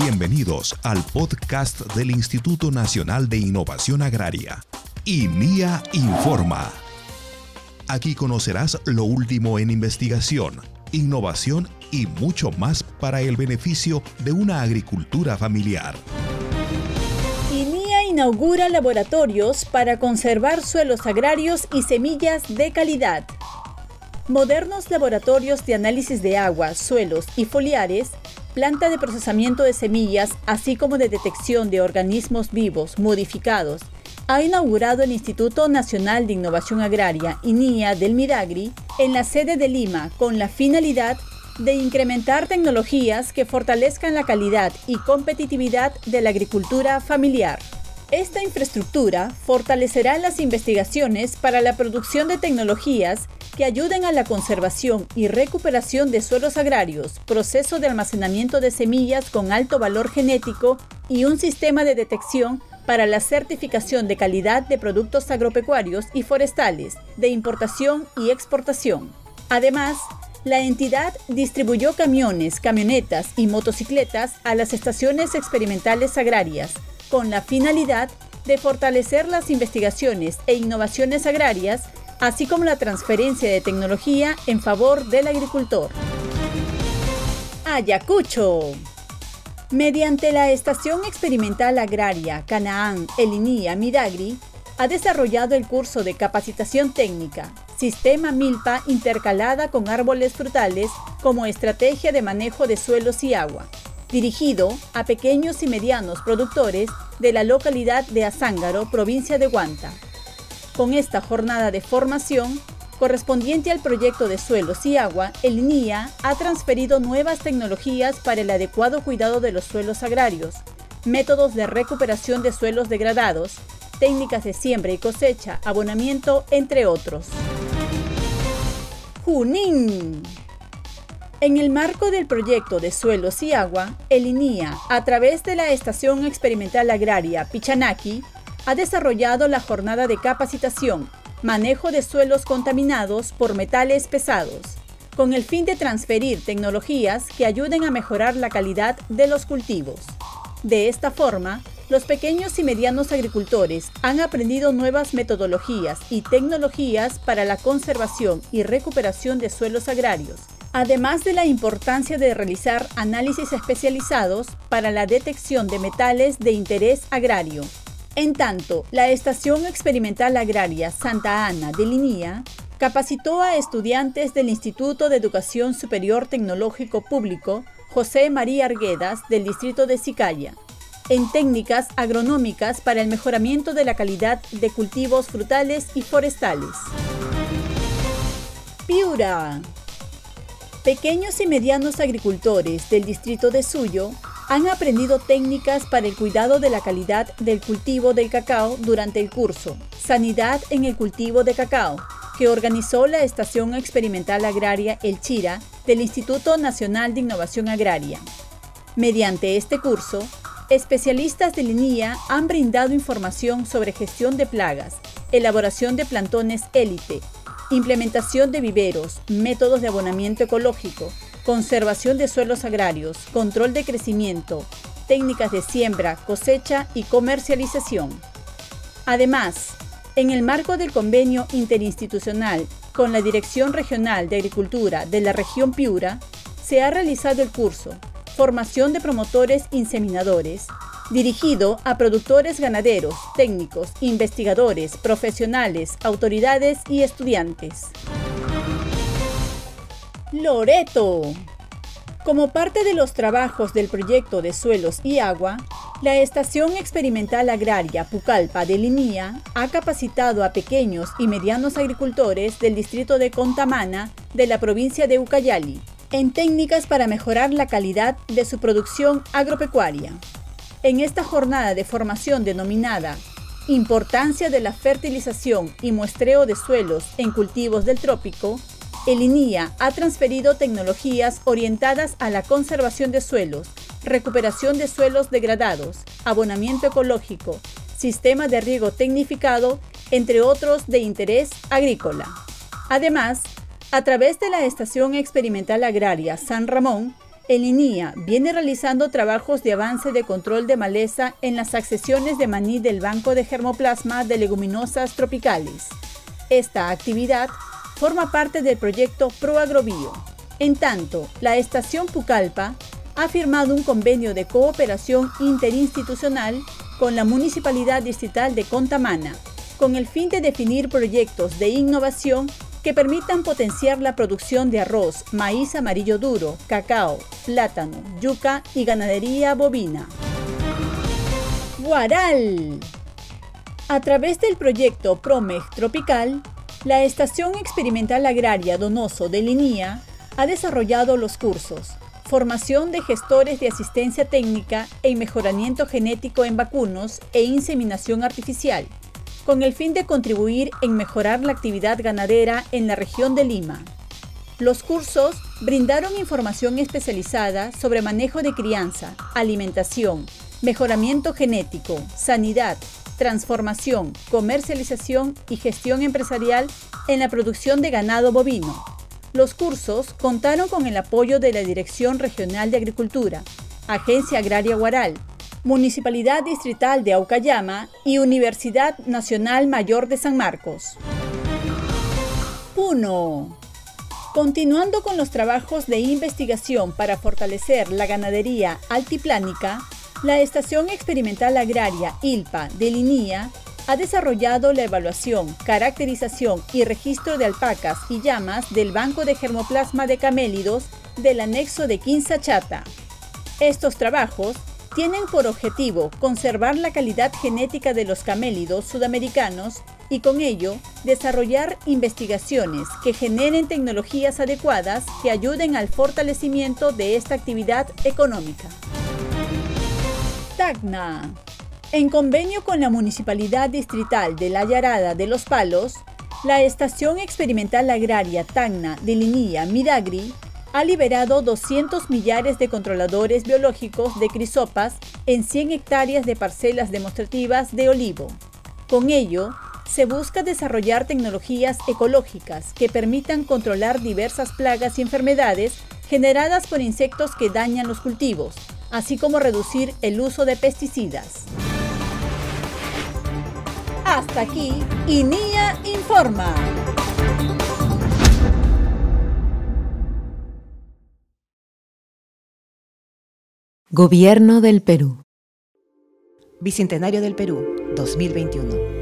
Bienvenidos al podcast del Instituto Nacional de Innovación Agraria, INIA Informa. Aquí conocerás lo último en investigación, innovación y mucho más para el beneficio de una agricultura familiar. INIA inaugura laboratorios para conservar suelos agrarios y semillas de calidad. Modernos laboratorios de análisis de agua, suelos y foliares planta de procesamiento de semillas, así como de detección de organismos vivos modificados, ha inaugurado el Instituto Nacional de Innovación Agraria, INIA del Midagri, en la sede de Lima, con la finalidad de incrementar tecnologías que fortalezcan la calidad y competitividad de la agricultura familiar. Esta infraestructura fortalecerá las investigaciones para la producción de tecnologías que ayuden a la conservación y recuperación de suelos agrarios, proceso de almacenamiento de semillas con alto valor genético y un sistema de detección para la certificación de calidad de productos agropecuarios y forestales, de importación y exportación. Además, la entidad distribuyó camiones, camionetas y motocicletas a las estaciones experimentales agrarias, con la finalidad de fortalecer las investigaciones e innovaciones agrarias así como la transferencia de tecnología en favor del agricultor. Ayacucho. Mediante la Estación Experimental Agraria Canaán Elinía Midagri, ha desarrollado el curso de capacitación técnica, Sistema Milpa intercalada con árboles frutales como estrategia de manejo de suelos y agua, dirigido a pequeños y medianos productores de la localidad de Azángaro, provincia de Huanta con esta jornada de formación, correspondiente al proyecto de suelos y agua, el NIA ha transferido nuevas tecnologías para el adecuado cuidado de los suelos agrarios, métodos de recuperación de suelos degradados, técnicas de siembra y cosecha, abonamiento, entre otros. Junín. En el marco del proyecto de suelos y agua, el INIA, a través de la Estación Experimental Agraria Pichanaki, ha desarrollado la jornada de capacitación, manejo de suelos contaminados por metales pesados, con el fin de transferir tecnologías que ayuden a mejorar la calidad de los cultivos. De esta forma, los pequeños y medianos agricultores han aprendido nuevas metodologías y tecnologías para la conservación y recuperación de suelos agrarios, además de la importancia de realizar análisis especializados para la detección de metales de interés agrario, en tanto, la Estación Experimental Agraria Santa Ana de Linía capacitó a estudiantes del Instituto de Educación Superior Tecnológico Público José María Arguedas del distrito de Sicaya en técnicas agronómicas para el mejoramiento de la calidad de cultivos frutales y forestales. Piura. Pequeños y medianos agricultores del distrito de Suyo han aprendido técnicas para el cuidado de la calidad del cultivo del cacao durante el curso Sanidad en el cultivo de cacao, que organizó la Estación Experimental Agraria El Chira del Instituto Nacional de Innovación Agraria. Mediante este curso, especialistas de línea han brindado información sobre gestión de plagas, elaboración de plantones élite, implementación de viveros, métodos de abonamiento ecológico, conservación de suelos agrarios, control de crecimiento, técnicas de siembra, cosecha y comercialización. Además, en el marco del convenio interinstitucional con la Dirección Regional de Agricultura de la región Piura, se ha realizado el curso Formación de Promotores Inseminadores, dirigido a productores ganaderos, técnicos, investigadores, profesionales, autoridades y estudiantes. Loreto. Como parte de los trabajos del proyecto de suelos y agua, la Estación Experimental Agraria Pucallpa de Linía ha capacitado a pequeños y medianos agricultores del distrito de Contamana de la provincia de Ucayali en técnicas para mejorar la calidad de su producción agropecuaria. En esta jornada de formación denominada Importancia de la fertilización y muestreo de suelos en cultivos del trópico, el INIA ha transferido tecnologías orientadas a la conservación de suelos, recuperación de suelos degradados, abonamiento ecológico, sistema de riego tecnificado, entre otros de interés agrícola. Además, a través de la Estación Experimental Agraria San Ramón, el INIA viene realizando trabajos de avance de control de maleza en las accesiones de maní del Banco de Germoplasma de Leguminosas Tropicales. Esta actividad forma parte del proyecto ProAgrobio. En tanto, la estación Pucallpa ha firmado un convenio de cooperación interinstitucional con la Municipalidad Distrital de Contamana, con el fin de definir proyectos de innovación que permitan potenciar la producción de arroz, maíz amarillo duro, cacao, plátano, yuca y ganadería bovina. Guaral. A través del proyecto PROMEG Tropical, la Estación Experimental Agraria Donoso de Linía ha desarrollado los cursos Formación de gestores de asistencia técnica en mejoramiento genético en vacunos e inseminación artificial, con el fin de contribuir en mejorar la actividad ganadera en la región de Lima. Los cursos brindaron información especializada sobre manejo de crianza, alimentación, mejoramiento genético, sanidad, transformación, comercialización y gestión empresarial en la producción de ganado bovino. Los cursos contaron con el apoyo de la Dirección Regional de Agricultura, Agencia Agraria Guaral, Municipalidad Distrital de Aucayama y Universidad Nacional Mayor de San Marcos. Puno. Continuando con los trabajos de investigación para fortalecer la ganadería altiplánica, la Estación Experimental Agraria ILPA de Linía ha desarrollado la evaluación, caracterización y registro de alpacas y llamas del Banco de Germoplasma de Camélidos del anexo de Quinza Chata. Estos trabajos tienen por objetivo conservar la calidad genética de los camélidos sudamericanos y con ello desarrollar investigaciones que generen tecnologías adecuadas que ayuden al fortalecimiento de esta actividad económica. Tacna. En convenio con la Municipalidad Distrital de La Yarada de Los Palos, la Estación Experimental Agraria Tacna de Linía Midagri ha liberado 200 millares de controladores biológicos de crisopas en 100 hectáreas de parcelas demostrativas de olivo. Con ello, se busca desarrollar tecnologías ecológicas que permitan controlar diversas plagas y enfermedades generadas por insectos que dañan los cultivos, así como reducir el uso de pesticidas. Hasta aquí, INIA Informa. Gobierno del Perú. Bicentenario del Perú, 2021.